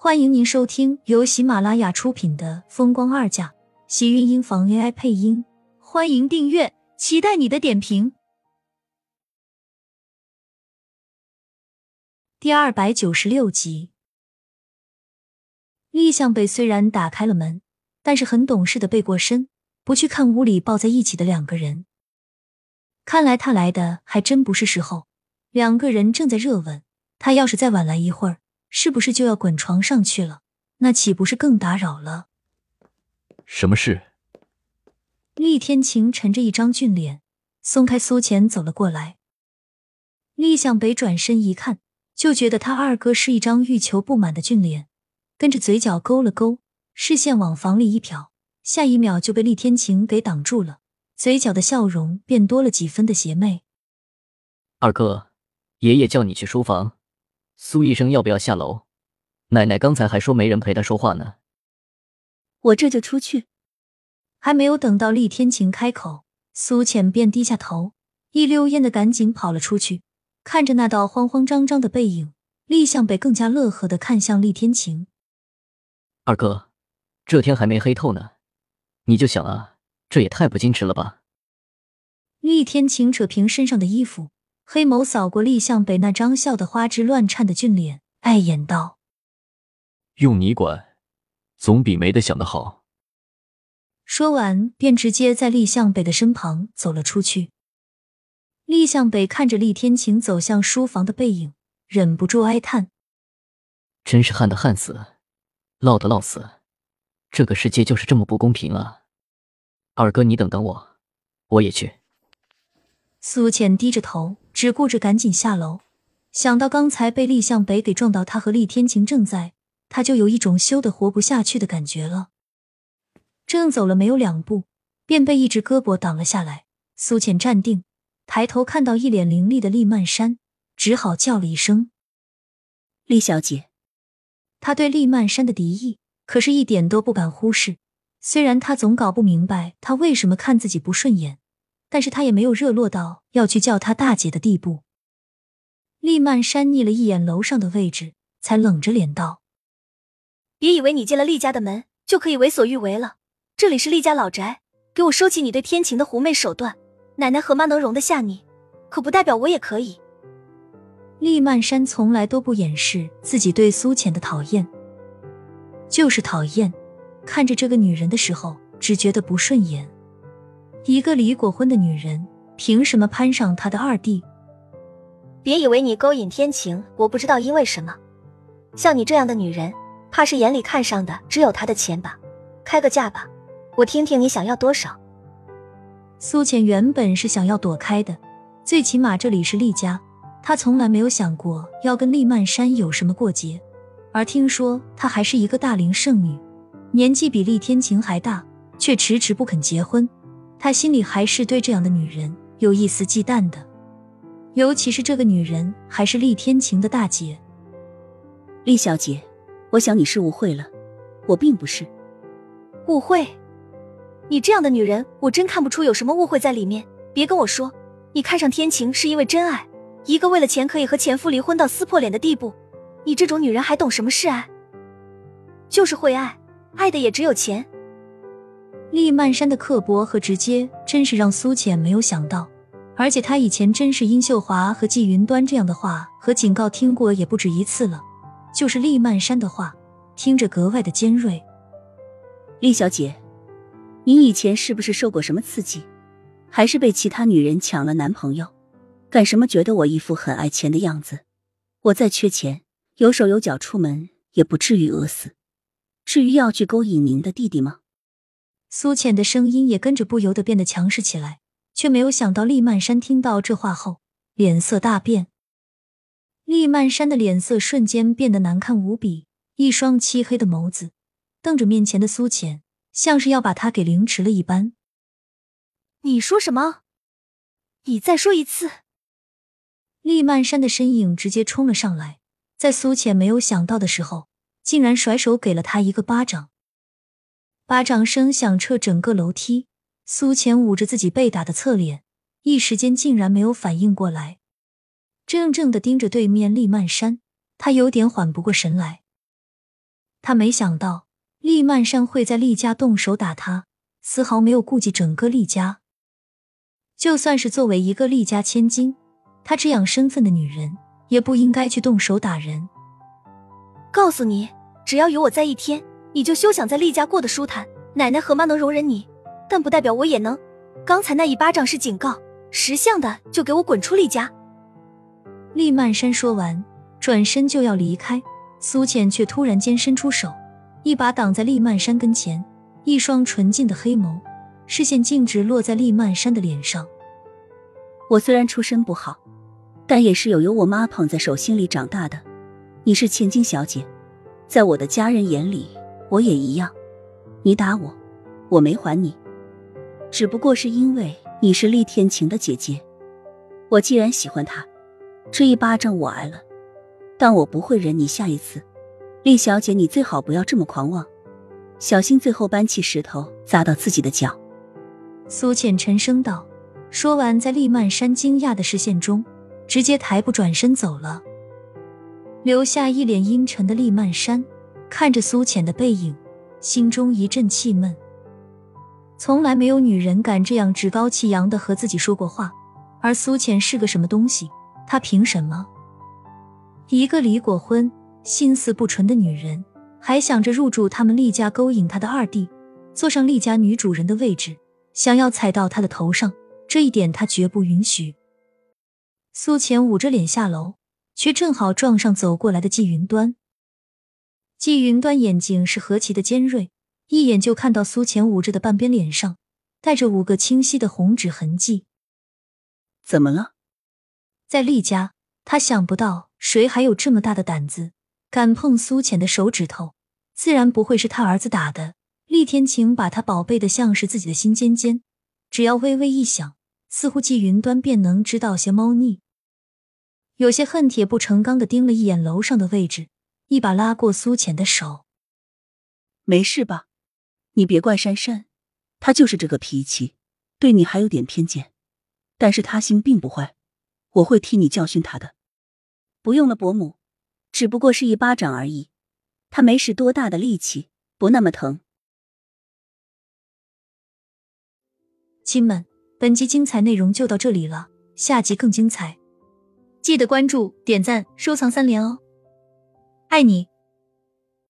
欢迎您收听由喜马拉雅出品的《风光二嫁》，喜运音房 AI 配音。欢迎订阅，期待你的点评。第二百九十六集，厉向北虽然打开了门，但是很懂事的背过身，不去看屋里抱在一起的两个人。看来他来的还真不是时候，两个人正在热吻，他要是再晚来一会儿。是不是就要滚床上去了？那岂不是更打扰了？什么事？厉天晴沉着一张俊脸，松开苏浅走了过来。厉向北转身一看，就觉得他二哥是一张欲求不满的俊脸，跟着嘴角勾了勾，视线往房里一瞟，下一秒就被厉天晴给挡住了，嘴角的笑容便多了几分的邪魅。二哥，爷爷叫你去书房。苏医生要不要下楼？奶奶刚才还说没人陪她说话呢。我这就出去。还没有等到厉天晴开口，苏浅便低下头，一溜烟的赶紧跑了出去。看着那道慌慌张张的背影，厉向北更加乐呵的看向厉天晴：“二哥，这天还没黑透呢，你就想啊，这也太不矜持了吧？”厉天晴扯平身上的衣服。黑眸扫过厉向北那张笑得花枝乱颤的俊脸，碍眼道：“用你管，总比没得想的好。”说完，便直接在厉向北的身旁走了出去。厉向北看着厉天晴走向书房的背影，忍不住哀叹：“真是旱的旱死，涝的涝死，这个世界就是这么不公平啊！”二哥，你等等我，我也去。苏浅低着头。只顾着赶紧下楼，想到刚才被厉向北给撞到，他和厉天晴正在，他就有一种羞得活不下去的感觉了。正走了没有两步，便被一只胳膊挡了下来。苏浅站定，抬头看到一脸凌厉的厉曼山，只好叫了一声：“厉小姐。”他对厉曼山的敌意可是一点都不敢忽视。虽然他总搞不明白他为什么看自己不顺眼。但是他也没有热络到要去叫她大姐的地步。厉曼山睨了一眼楼上的位置，才冷着脸道：“别以为你进了厉家的门就可以为所欲为了。这里是厉家老宅，给我收起你对天晴的狐媚手段。奶奶和妈能容得下你，可不代表我也可以。”厉曼山从来都不掩饰自己对苏浅的讨厌，就是讨厌。看着这个女人的时候，只觉得不顺眼。一个离过婚的女人，凭什么攀上他的二弟？别以为你勾引天晴，我不知道因为什么。像你这样的女人，怕是眼里看上的只有他的钱吧？开个价吧，我听听你想要多少。苏浅原本是想要躲开的，最起码这里是厉家，她从来没有想过要跟厉曼山有什么过节。而听说她还是一个大龄剩女，年纪比厉天晴还大，却迟迟不肯结婚。他心里还是对这样的女人有一丝忌惮的，尤其是这个女人还是厉天晴的大姐。厉小姐，我想你是误会了，我并不是误会。你这样的女人，我真看不出有什么误会在里面。别跟我说，你看上天晴是因为真爱，一个为了钱可以和前夫离婚到撕破脸的地步。你这种女人还懂什么是爱？就是会爱，爱的也只有钱。厉曼山的刻薄和直接，真是让苏浅没有想到。而且他以前真是殷秀华和季云端这样的话和警告听过也不止一次了，就是厉曼山的话，听着格外的尖锐。厉小姐，您以前是不是受过什么刺激，还是被其他女人抢了男朋友？干什么觉得我一副很爱钱的样子？我再缺钱，有手有脚出门也不至于饿死，至于要去勾引您的弟弟吗？苏浅的声音也跟着不由得变得强势起来，却没有想到厉曼山听到这话后脸色大变。厉曼山的脸色瞬间变得难看无比，一双漆黑的眸子瞪着面前的苏浅，像是要把他给凌迟了一般。你说什么？你再说一次！厉曼山的身影直接冲了上来，在苏浅没有想到的时候，竟然甩手给了他一个巴掌。巴掌声响彻整个楼梯，苏浅捂着自己被打的侧脸，一时间竟然没有反应过来，怔怔的盯着对面厉曼山，他有点缓不过神来。他没想到厉曼山会在厉家动手打他，丝毫没有顾及整个厉家。就算是作为一个厉家千金，她这样身份的女人，也不应该去动手打人。告诉你，只要有我在一天，你就休想在厉家过得舒坦。奶奶和妈能容忍你，但不代表我也能。刚才那一巴掌是警告，识相的就给我滚出厉家！厉曼山说完，转身就要离开，苏浅却突然间伸出手，一把挡在厉曼山跟前，一双纯净的黑眸。视线径直落在厉曼山的脸上。我虽然出身不好，但也是有由我妈捧在手心里长大的。你是千金小姐，在我的家人眼里，我也一样。你打我，我没还你，只不过是因为你是厉天晴的姐姐。我既然喜欢她，这一巴掌我挨了，但我不会忍你下一次。厉小姐，你最好不要这么狂妄，小心最后搬起石头砸到自己的脚。苏浅沉声道，说完，在厉曼山惊讶的视线中，直接抬步转身走了，留下一脸阴沉的厉曼山看着苏浅的背影，心中一阵气闷。从来没有女人敢这样趾高气扬的和自己说过话，而苏浅是个什么东西？她凭什么？一个离过婚、心思不纯的女人，还想着入住他们厉家，勾引他的二弟，坐上厉家女主人的位置？想要踩到他的头上，这一点他绝不允许。苏浅捂着脸下楼，却正好撞上走过来的季云端。季云端眼睛是何其的尖锐，一眼就看到苏浅捂着的半边脸上带着五个清晰的红指痕迹。怎么了？在厉家，他想不到谁还有这么大的胆子，敢碰苏浅的手指头，自然不会是他儿子打的。厉天晴把他宝贝的像是自己的心尖尖，只要微微一想，似乎季云端便能知道些猫腻。有些恨铁不成钢的盯了一眼楼上的位置，一把拉过苏浅的手：“没事吧？你别怪珊珊，她就是这个脾气，对你还有点偏见。但是她心并不坏，我会替你教训她的。不用了，伯母，只不过是一巴掌而已，她没使多大的力气，不那么疼。”亲们，本集精彩内容就到这里了，下集更精彩，记得关注、点赞、收藏三连哦，爱你。